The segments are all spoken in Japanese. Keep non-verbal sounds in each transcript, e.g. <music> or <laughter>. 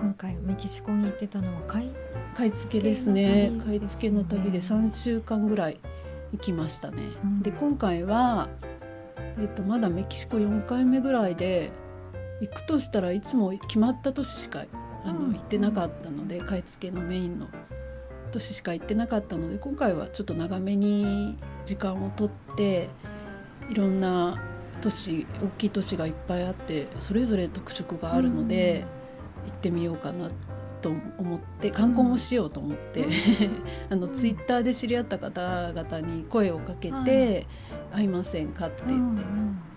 今回メキシコに行ってたのは買い買い付けですね。買い買い付けの旅で3週間ぐらい行きましたね、うん、で今回は、えっと、まだメキシコ4回目ぐらいで行くとしたらいつも決まった年しかあの、行ってなかったので買い付けのメインの年しか行ってなかったので今回はちょっと長めに時間をとっていろんな都市大きい都市がいっぱいあってそれぞれ特色があるので、行ってみようかなと思って観光もしようと思って、<laughs> あのツイッターで知り合った方々に声をかけて「会いませんか?」って言って、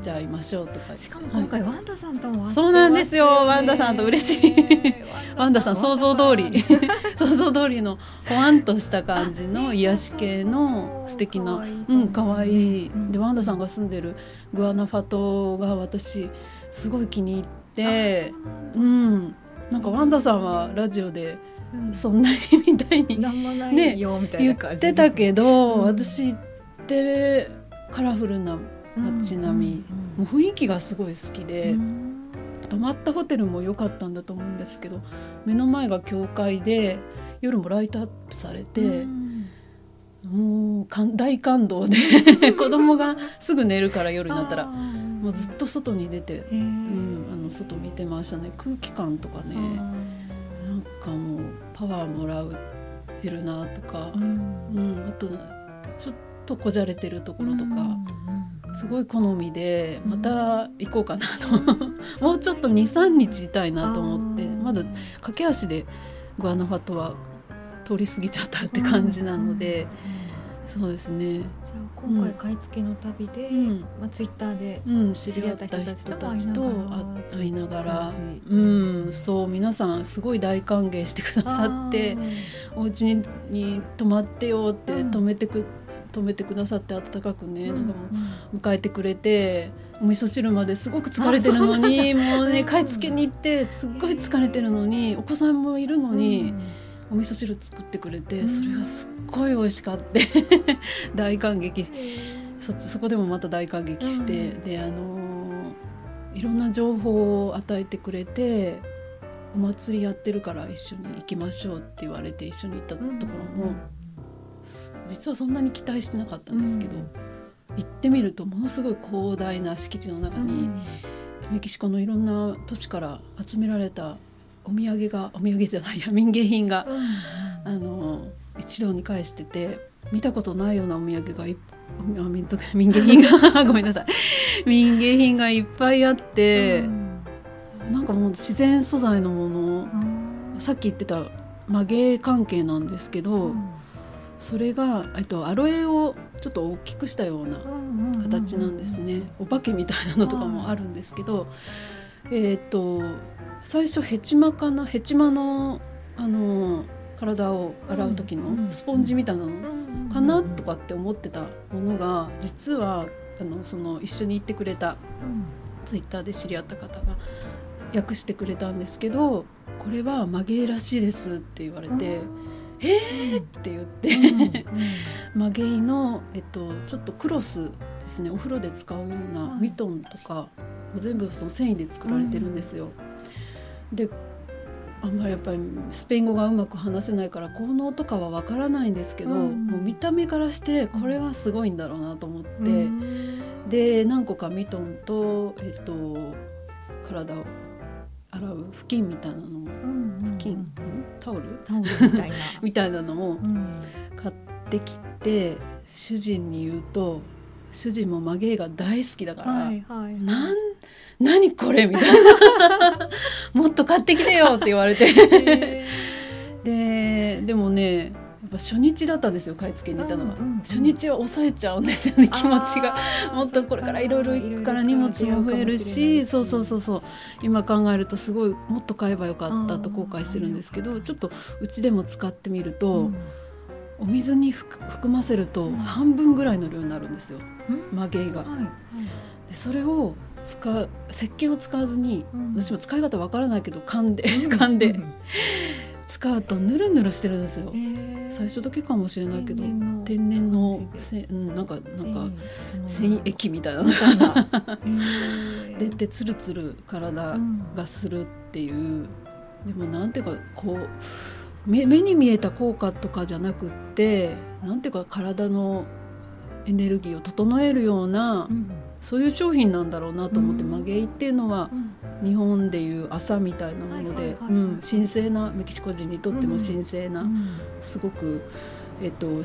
じゃあ会いましょうとかしかも今回、ワンダさんともそうなんですよワンダさんと嬉しい。<laughs> ワンダさん想像通り。想像通りのほわんとした感じの癒し系の素敵なうん可愛い。でワンダさんが住んでるグアナファトが私すごい気に入ってうんなんかワンダさんはラジオでそんなにみたいに、ね、言ってたけど、私ってカラフルな街並み、もう雰囲気がすごい好きで、泊まったホテルも良かったんだと思うんですけど目の前が教会で夜もライトアップされて。もう大感動で <laughs> 子供がすぐ寝るから夜になったらもうずっと外に出て、うん、あの外見てましたね。空気感とかねなんかもうパワーもらえるなとか、うん、うん、あとちょっとこじゃれてるところとか、うん、すごい好みでまた行こうかなと。もうちょっと23日いたいなと思ってまだ駆け足でグアナファトは通り過ぎちゃったって感じなので。うんそうですね。じゃあ今回買い付けの旅で、うん、まあ、ツイッターで知り合った人たちと会いながら、うん、そう皆さんすごい大歓迎してくださってお家にに泊まってよって泊めてく、泊めてくださって温かくね、なんかもう迎えてくれてお味噌汁まですごく疲れてるのにもうね買い付けに行ってすっごい疲れてるのにお子さんもいるのに。お味噌汁作ってくれてそれがすっごい美味しかって <laughs> 大感激。そそこでもまた大感激して、うん、であのいろんな情報を与えてくれてお祭りやってるから一緒に行きましょうって言われて一緒に行ったところも、うん、実はそんなに期待してなかったんですけど、うん、行ってみるとものすごい広大な敷地の中に、メキシコのいろんな都市から集められたお土産がお土産じゃないや <laughs> 民芸品が、うん、あの一堂に会してて見たことないようなお土産がい民族民芸品が <laughs> ごめんなさい。民芸品がいっぱいあって、うん、なんかもう自然素材のもの、うん、さっき言ってた曲げ関係なんですけど、うん、それがとアロエをちょっと大きくしたような形なんですね、お化けみたいなのとかもあるんですけど、えっ、ー、と最初ヘチマかなヘチマのあの体を洗う時のスポンジみたいなのかなとかって思ってたものが実はあのその一緒に行ってくれたツイッターで知り合った方が訳してくれたんですけどこれは曲げらしいですって言われて。えー？って言って曲げの、えっと、ちょっとクロスですねお風呂で使うようなミトンとか全部その繊維で作られてるんですよ。であんまりやっぱりスペイン語がうまく話せないから効能とかはわからないんですけど、うん、もう見た目からしてこれはすごいんだろうなと思って、うん、で何個かミトンと,、えーと、体を洗う布巾みたいなのも、布巾、タオル？タオルみたいな。<laughs> みたいなのも買ってきて主人に言うと主人もマゲーが大好きだから、はいはい、なん何これ？みたいな <laughs> もっと買ってきてよって言われて。ででもねやっぱ初日だったんですよ買い付けに行ったのは、うんうんうん、初日は抑えちゃうんですよね気持ちが。もっとこれからいろいろ行くから荷物も増えるしそうそうそうそう。今考えるとすごいもっと買えばよかったと後悔してるんですけどちょっとうちでも使ってみると、うん、お水に含ませると半分ぐらいの量になるんですよ、うん、曲げが。はい。はい、でそれを使う石鹸を使わずに、うん、私も使い方わからないけど噛んで <laughs> 噛んで、使うとぬるぬるしてるんですよ、えー、最初だけかもしれないけど天然のせ、うん、なんかなんか繊維液みたいな。のが出てつるつる体がするっていう。でもなんていうかこう目目に見えた効果とかじゃなくってなんていうか体のエネルギーを整えるような、うん、そういう商品なんだろうなと思って、うん、マゲイっていうのは、うん、日本でいう朝みたいなもので神聖なメキシコ人にとっても神聖な、すごく、えっと、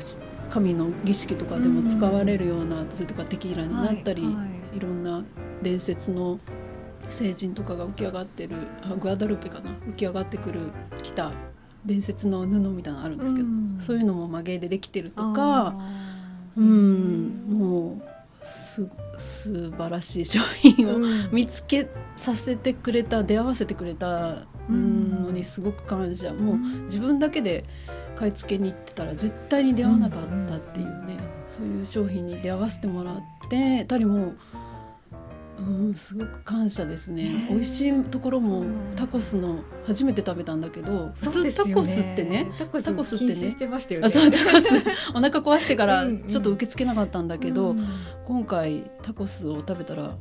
神の儀式とかでも使われるような、それとかテキーラになったり、いろんな伝説の聖人とかが浮き上がってるあグアダルペかな浮き上がってくる来た伝説の布みたいなのあるんですけど、うん、そういうのも曲げでできてるとかうん。もうす素晴らしい商品を見つけさせてくれた出会わせてくれたのにすごく感謝、もう自分だけで買い付けに行ってたら絶対に出会わなかったっていうね、そういう商品に出会わせてもらってたりもうん、すごく感謝ですね。美味しいところもタコスの初めて食べたんだけど、普通タコスってね、タコスってね、あそうタコス。<laughs> お腹壊してからちょっと受け付けなかったんだけど、今回タコスを食べたら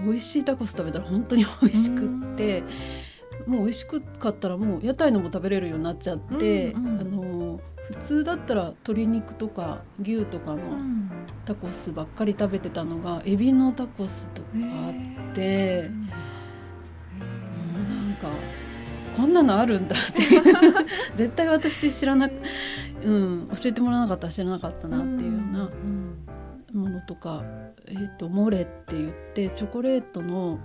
美味しいタコス食べたら本当に美味しくって。もう美味しくかったらもう屋台のも食べれるようになっちゃって、あの普通だったら鶏肉とか牛とかのタコスばっかり食べてたのがエビのタコスとかあってもうなんかこんなのあるんだって。<laughs> 絶対私知らなく、うん、教えてもらわなかったら知らなかったなっていうようなものとか、えーと、モレって言ってチョコレートの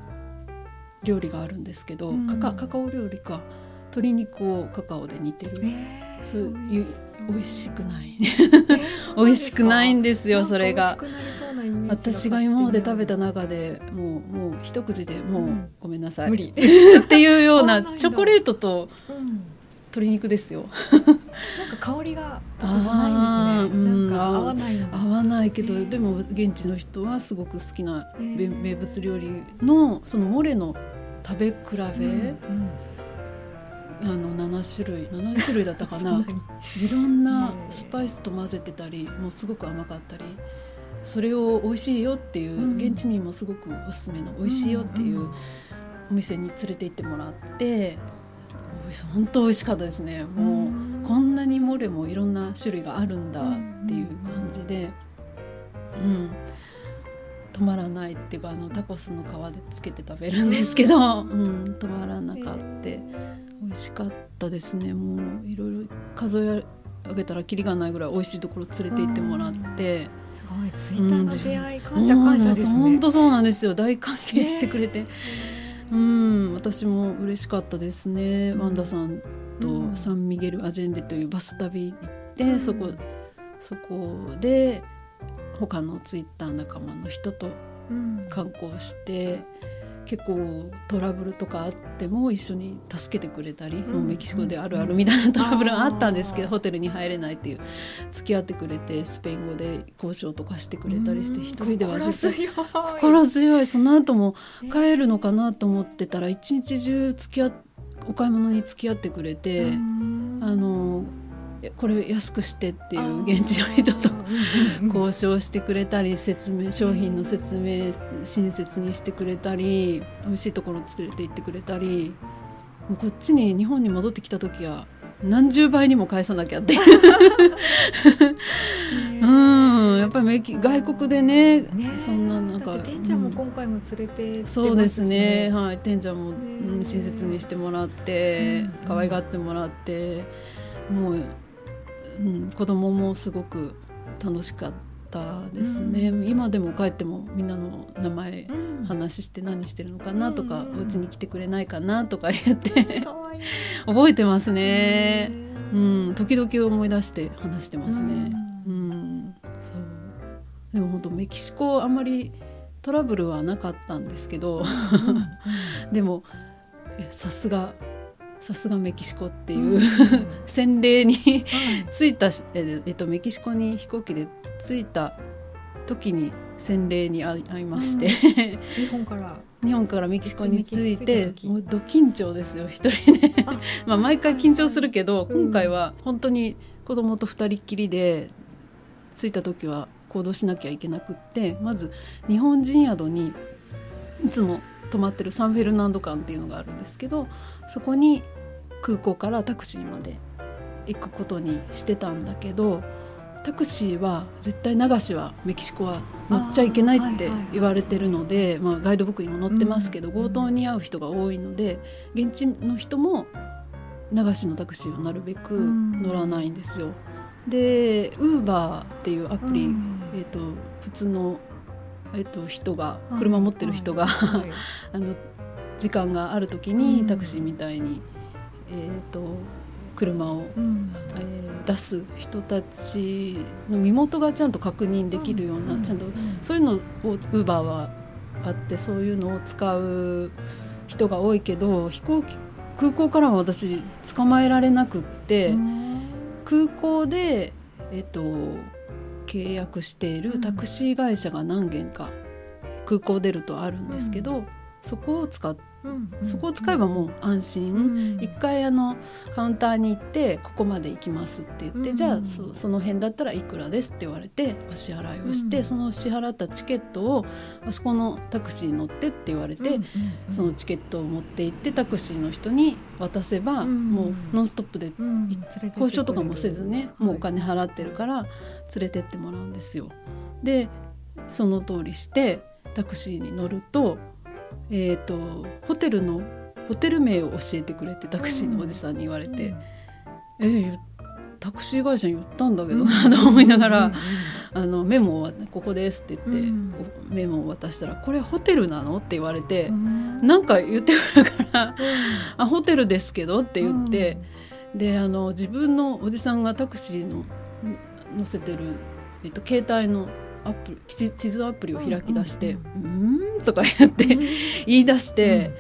料理があるんですけど、カカカカオ料理か鶏肉をカカオで煮てる。えーそういう美味しくない、<laughs> 美味しくないんですよそれが。私が今まで食べた中でもうもう一口でもう、ごめんなさい。<laughs> っていうような <laughs> チョコレートと鶏肉ですよ。なんか香りがじゃないんですね、なんか合わない合わないけど、でも現地の人はすごく好きな名物料理のそのモレの食べ比べ、あの7種類7種類だったかな。<laughs> いろんなスパイスと混ぜてたりもうすごく甘かったりそれを美味しいよっていう現地民もすごくおすすめの美味しいよっていうお店に連れて行ってもらって本当美味しかったですね。もうこんなにモレもいろんな種類があるんだっていう感じでうん止まらないっていうかあのタコスの皮でつけて食べるんですけど、うん、止まらなかった。美味しかったですねもういろいろ数え上げたらきりがないぐらい美味しいところ連れて行ってもらって。すごいツイッターの出会い、感謝感謝ですね。本当そうなんですよ。大歓迎してくれて、うん、私も嬉しかったですね。ワンダさんとサンミゲルアジェンデというバス旅行って、そこそこで他のツイッター仲間の人と観光して。結構トラブルとかあっても一緒に助けてくれたり、もうメキシコであるあるみたいなトラブルがあったんですけど、ホテルに入れないっていう付き合ってくれてスペイン語で交渉とかしてくれたりして一人では絶対心強い。その後も帰るのかなと思ってたら一日中付き合お買い物に付き合ってくれてあのこれ安くしてっていう現地の人と交渉してくれたり説明商品の説明親切にしてくれたり美味しいところ連れて行ってくれたりもうこっちに日本に戻ってきた時は何十倍にも返さなきゃって。うんやっぱり外国でね、ね、そんななんかてんちゃんも今回も連れて、そうですね。はい。てんちゃんも、うん、親切にしてもらって、うん、可愛がってもらってもううん、子供もすごく楽しかったですね、うん、今でも帰ってもみんなの名前話して何してるのかなとか、うん、お家に来てくれないかなとか言って覚えてますね、うん、時々思い出して話してますね、うん、そう。でも本当メキシコあんまりトラブルはなかったんですけど <laughs> でもさすがさすがメキシコっていう、うん、<laughs> 洗礼に着いた、えっと、メキシコに飛行機で着いた時に洗礼に会いまして、うん、<laughs> 日本から。日本からメキシコに着いてもうど緊張ですよ一人で。<laughs> まあ毎回緊張するけど、うん、今回は本当に子供と二人っきりで着いた時は行動しなきゃいけなくってまず日本人宿にいつも泊まってるサンフェルナンド館っていうのがあるんですけどそこに空港からタクシーまで行くことにしてたんだけどタクシーは絶対流しはメキシコは乗っちゃいけないって言われてるので、まあ、ガイドブックにも載ってますけど、強盗に遭う人が多いので現地の人も流しのタクシーはなるべく乗らないんですよ。でウーバーっていうアプリ、えーと、普通の、えーと、人が車持ってる人が、<laughs> あの時間がある時にタクシーみたいに、えーと車を、うん、えー、出す人たちの身元がちゃんと確認できるような、うん、ちゃんとそういうのをウーバーはあってそういうのを使う人が多いけど飛行機空港からは私捕まえられなくって、空港で、えっと、契約しているタクシー会社が何軒か空港出るとあるんですけど、そこを使っそこを使えばもう安心、一回あのカウンターに行ってここまで行きますって言って、じゃあそその辺だったらいくらですって言われてお支払いをして、その支払ったチケットをあそこのタクシーに乗ってって言われて、そのチケットを持って行ってタクシーの人に渡せば、もうノンストップで、交渉とかもせずねもうお金払ってるから連れてってもらうんですよ。でその通りしてタクシーに乗るとえーと、ホテルのホテル名を教えてくれてタクシーのおじさんに言われて、うん、えタクシー会社に言ったんだけどな <laughs> と思いながら、あのメモはここですって言って、うん、メモを渡したら「これホテルなの?」って言われて、うん、なんか言ってくるから「うん、あホテルですけど」って言って、であの自分のおじさんがタクシーの乗せてる、えっと、携帯のアプリ地図アプリを開き出して「うん、うん」とか言って言い出して、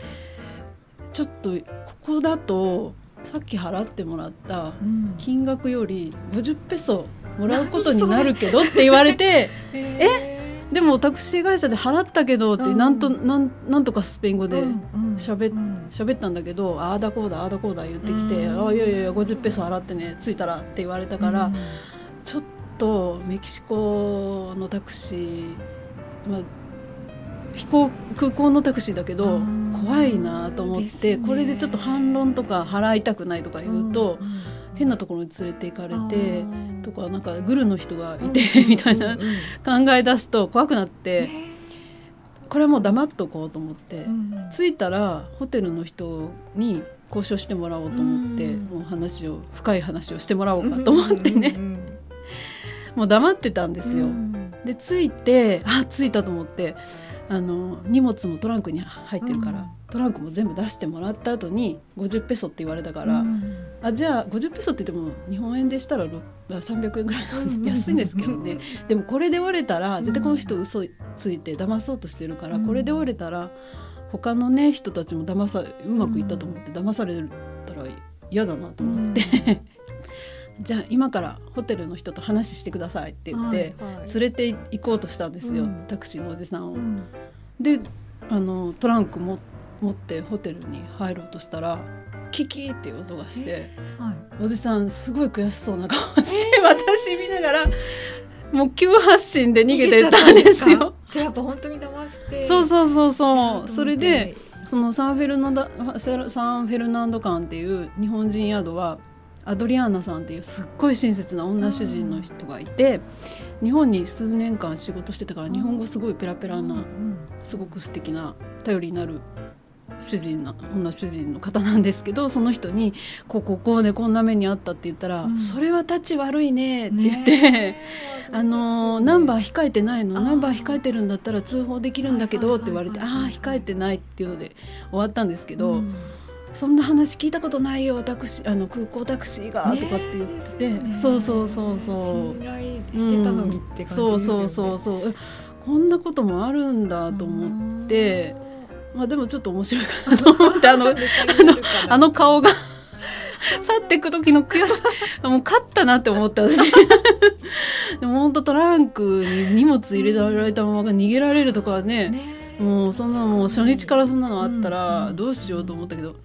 ちょっとここだとさっき払ってもらった金額より50ペソもらうことになるけど <laughs> って言われて <laughs>「え？でもタクシー会社で払ったけど」ってなんとなんなんとかスペイン語でしゃべ喋ったんだけど「ああだこうだああだこうだ」言ってきて「ああいやいやいや50ペソ払ってね着いたら」って言われたから、ちょっと。とメキシコのタクシー、まあ、飛行空港のタクシーだけど怖いなと思って、ね、これでちょっと反論とか払いたくないとか言うと、うん、変なところに連れて行かれてとかなんかグルの人がいて、みたいな考え出すと怖くなって。これはもう黙っとこうと思って、着いたらホテルの人に交渉してもらおうと思って、もう話を深い話をしてもらおうかと思ってね、もう黙ってたんですよ。で着いてあ着いたと思ってあの荷物もトランクに入ってるから、うん、トランクも全部出してもらった後に50ペソって言われたから、うん、あじゃあ50ペソって言っても日本円でしたら300円ぐらいなんで安いんですけどねでもこれで折れたら絶対この人嘘ついて騙そうとしてるから、これで折れたら他のね人たちも騙さうまくいったと思って騙されたら嫌だなと思ってじゃあ今からホテルの人と話してくださいって言って、連れて行こうとしたんですよ、うん、タクシーのおじさんを。うん、であのトランクも持ってホテルに入ろうとしたらキキっていう音がして、はい、おじさんすごい悔しそうな顔して、えー、私見ながらもう急発進で逃げてたんですよ。じゃあやっぱ本当に騙して。そうそうそうそう。それでそのサンフェルナンドサンフェルナンド館っていう日本人宿はアドリアーナさんっていうすっごい親切な女主人の人がいて、日本に数年間仕事してたから日本語すごいペラペラな、すごく素敵な頼りになる主人な女主人の方なんですけどその人に「こうこうこうでこんな目にあった」って言ったら「うん、それはタチ悪いね」って言って、<laughs> あのナンバー控えてないの？ナンバー控えてるんだったら通報できるんだけどって言われて「ああ控えてない」っていうので終わったんですけど。うんそんな話聞いたことないよタクシーあの空港タクシーが、とかって言って、ね、そうそうそうそう。信頼してたのにって感じですよね、うん、そうそうそうそう。こんなこともあるんだと思って。まあでもちょっと面白いかなと思ってあの <laughs> あのあの顔が去っていく時の悔しい <laughs> もう勝ったなって思った私。<laughs> でも本当トランクに荷物入れられたまま逃げられるとかはねねもうそんなもう初日からそんなのあったらどうしようと思ったけど、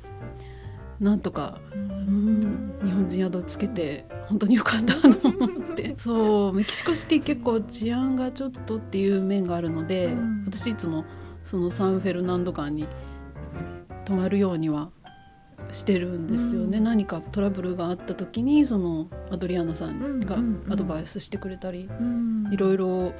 なんとか、うん、日本人宿つけて本当によかったと思って。<laughs> そうメキシコシティ結構治安がちょっとっていう面があるので、うん、私いつもそのサンフェルナンド間に泊まるようにはしてるんですよね、うん、何かトラブルがあった時にそのアドリアナさんがアドバイスしてくれたり、いろいろ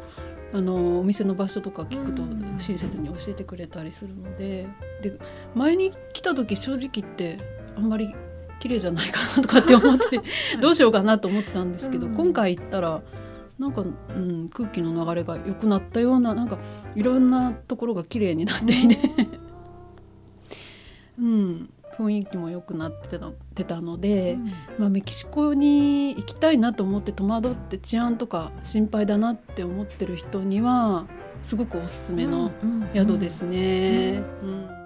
あのお店の場所とか聞くと親切に教えてくれたりするので。で前に来た時正直言ってあんまり綺麗じゃないかなとかって思って <laughs> どうしようかなと思ってたんですけど、今回行ったらなんか、うん、空気の流れが良くなったようななんかいろんなところが綺麗になっていてうん、雰囲気も良くなってたてたので、うん、まあ、メキシコに行きたいなと思って戸惑って治安とか心配だなって思ってる人にはすごくおすすめの宿ですね。うん